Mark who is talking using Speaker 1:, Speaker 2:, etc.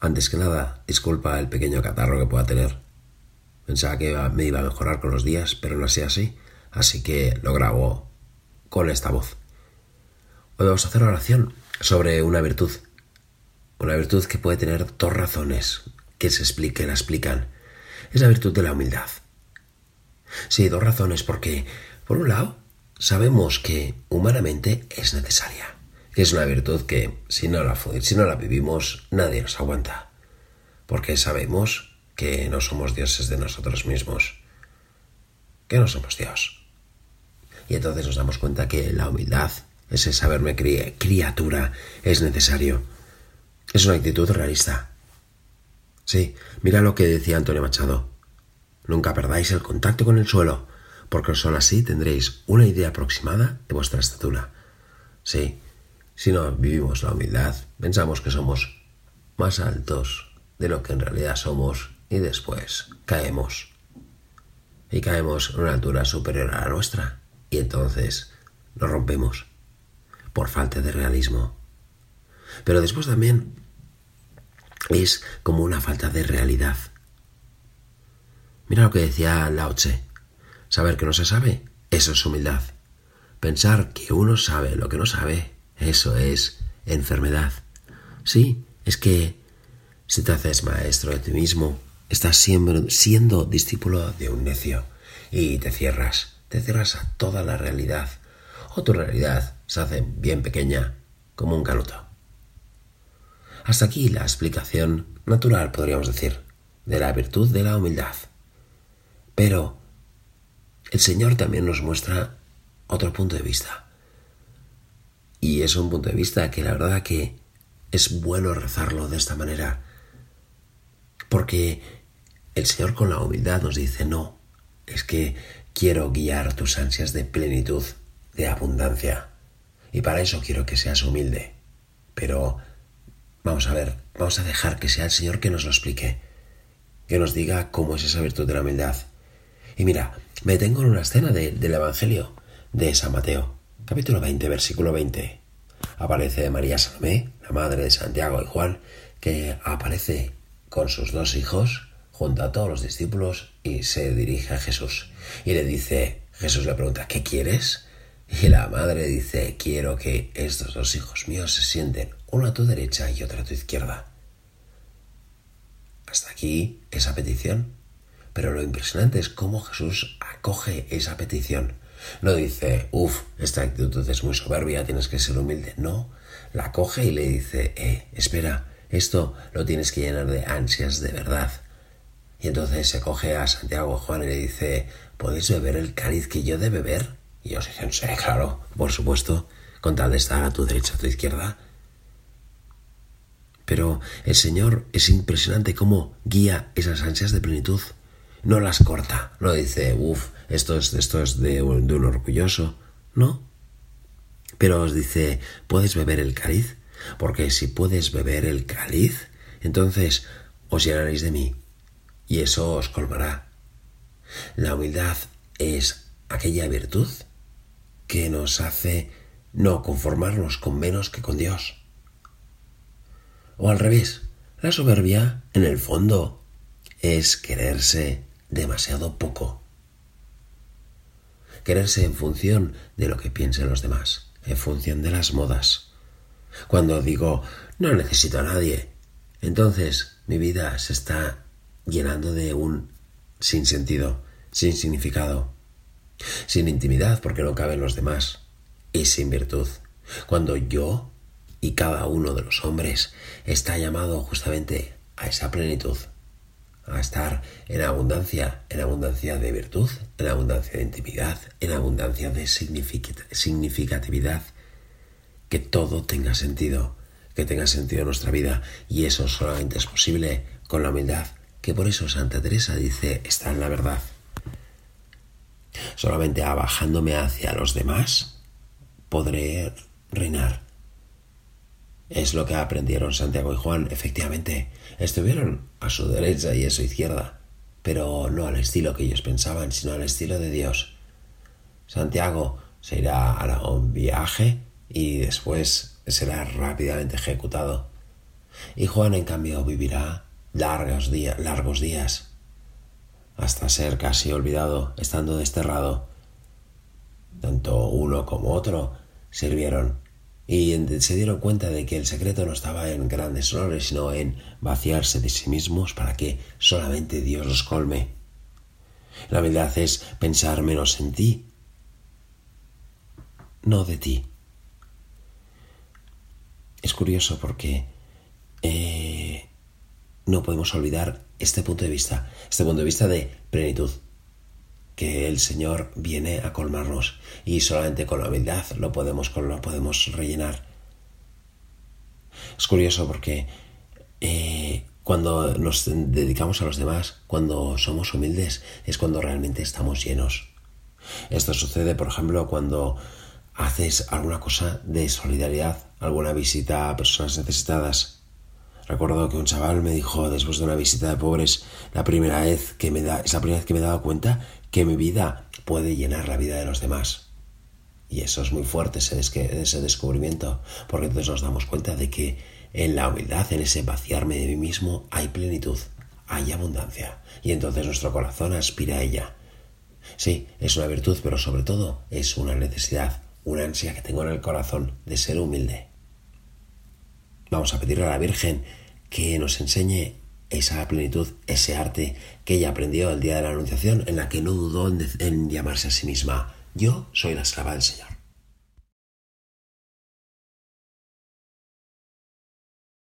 Speaker 1: Antes que nada, disculpa el pequeño catarro que pueda tener. Pensaba que me iba a mejorar con los días, pero no ha sido así, así que lo grabo con esta voz. Hoy vamos a hacer oración sobre una virtud. Una virtud que puede tener dos razones que se explique, la explican. Es la virtud de la humildad. Sí, dos razones, porque, por un lado, sabemos que humanamente es necesaria es una virtud que si no la, si no la vivimos nadie nos aguanta, porque sabemos que no somos dioses de nosotros mismos, que no somos Dios. Y entonces nos damos cuenta que la humildad, ese saberme criatura, es necesario. Es una actitud realista. Sí, mira lo que decía Antonio Machado. Nunca perdáis el contacto con el suelo, porque solo así tendréis una idea aproximada de vuestra estatura. Sí, si no vivimos la humildad, pensamos que somos más altos de lo que en realidad somos y después caemos. Y caemos a una altura superior a la nuestra y entonces nos rompemos por falta de realismo. Pero después también es como una falta de realidad. Mira lo que decía Lao Tse. Saber que no se sabe, eso es humildad. Pensar que uno sabe lo que no sabe, eso es enfermedad. Sí, es que si te haces maestro de ti mismo, estás siempre siendo discípulo de un necio y te cierras, te cierras a toda la realidad o tu realidad se hace bien pequeña como un canuto. Hasta aquí la explicación natural, podríamos decir, de la virtud de la humildad. Pero el Señor también nos muestra otro punto de vista. Y es un punto de vista que la verdad que es bueno rezarlo de esta manera. Porque el Señor con la humildad nos dice, no, es que quiero guiar tus ansias de plenitud, de abundancia. Y para eso quiero que seas humilde. Pero vamos a ver, vamos a dejar que sea el Señor que nos lo explique, que nos diga cómo es esa virtud de la humildad. Y mira, me tengo en una escena del Evangelio de San Mateo capítulo 20, versículo 20. Aparece María Salomé, la madre de Santiago y Juan, que aparece con sus dos hijos junto a todos los discípulos y se dirige a Jesús. Y le dice, Jesús le pregunta, ¿qué quieres? Y la madre dice, quiero que estos dos hijos míos se sienten, uno a tu derecha y otro a tu izquierda. Hasta aquí esa petición. Pero lo impresionante es cómo Jesús acoge esa petición. No dice, uff, esta actitud es muy soberbia, tienes que ser humilde. No, la coge y le dice, eh, espera, esto lo tienes que llenar de ansias de verdad. Y entonces se coge a Santiago Juan y le dice, ¿podéis beber el cáliz que yo de beber? Y ellos dicen, sí, claro, por supuesto, con tal de estar a tu derecha, a tu izquierda. Pero el Señor es impresionante cómo guía esas ansias de plenitud no las corta, no dice, uff, esto es, esto es de, de un orgulloso, no. Pero os dice, ¿puedes beber el cáliz? Porque si puedes beber el cáliz, entonces os llenaréis de mí, y eso os colmará. La humildad es aquella virtud que nos hace no conformarnos con menos que con Dios. O al revés, la soberbia, en el fondo, es quererse demasiado poco. Quererse en función de lo que piensen los demás, en función de las modas. Cuando digo no necesito a nadie, entonces mi vida se está llenando de un sin sentido, sin significado, sin intimidad porque no caben los demás y sin virtud. Cuando yo y cada uno de los hombres está llamado justamente a esa plenitud, a estar en abundancia, en abundancia de virtud, en abundancia de intimidad, en abundancia de significatividad, que todo tenga sentido, que tenga sentido en nuestra vida, y eso solamente es posible con la humildad, que por eso Santa Teresa dice, está en la verdad. Solamente abajándome hacia los demás podré reinar. Es lo que aprendieron Santiago y Juan, efectivamente. Estuvieron a su derecha y a su izquierda, pero no al estilo que ellos pensaban, sino al estilo de Dios. Santiago se irá a un viaje y después será rápidamente ejecutado. Y Juan, en cambio, vivirá largos, días, largos días, hasta ser casi olvidado, estando desterrado. Tanto uno como otro sirvieron y se dieron cuenta de que el secreto no estaba en grandes honores, sino en vaciarse de sí mismos para que solamente Dios los colme. La verdad es pensar menos en ti, no de ti. Es curioso porque eh, no podemos olvidar este punto de vista, este punto de vista de plenitud, que el Señor viene a colmarnos y solamente con la humildad lo podemos, rellenar. Es curioso porque eh, cuando nos dedicamos a los demás, cuando somos humildes, es cuando realmente estamos llenos. Esto sucede, por ejemplo, cuando haces alguna cosa de solidaridad, alguna visita a personas necesitadas. Recuerdo que un chaval me dijo después de una visita de pobres, la primera vez que me da, es la primera vez que me he dado cuenta que mi vida puede llenar la vida de los demás. Y eso es muy fuerte, ese, ese descubrimiento, porque entonces nos damos cuenta de que en la humildad, en ese vaciarme de mí mismo, hay plenitud, hay abundancia, y entonces nuestro corazón aspira a ella. Sí, es una virtud, pero sobre todo es una necesidad, una ansia que tengo en el corazón de ser humilde. Vamos a pedirle a la Virgen que nos enseñe esa plenitud, ese arte que ella aprendió el día de la Anunciación, en la que no dudó en, llamarse a sí misma. Yo soy la esclava del Señor.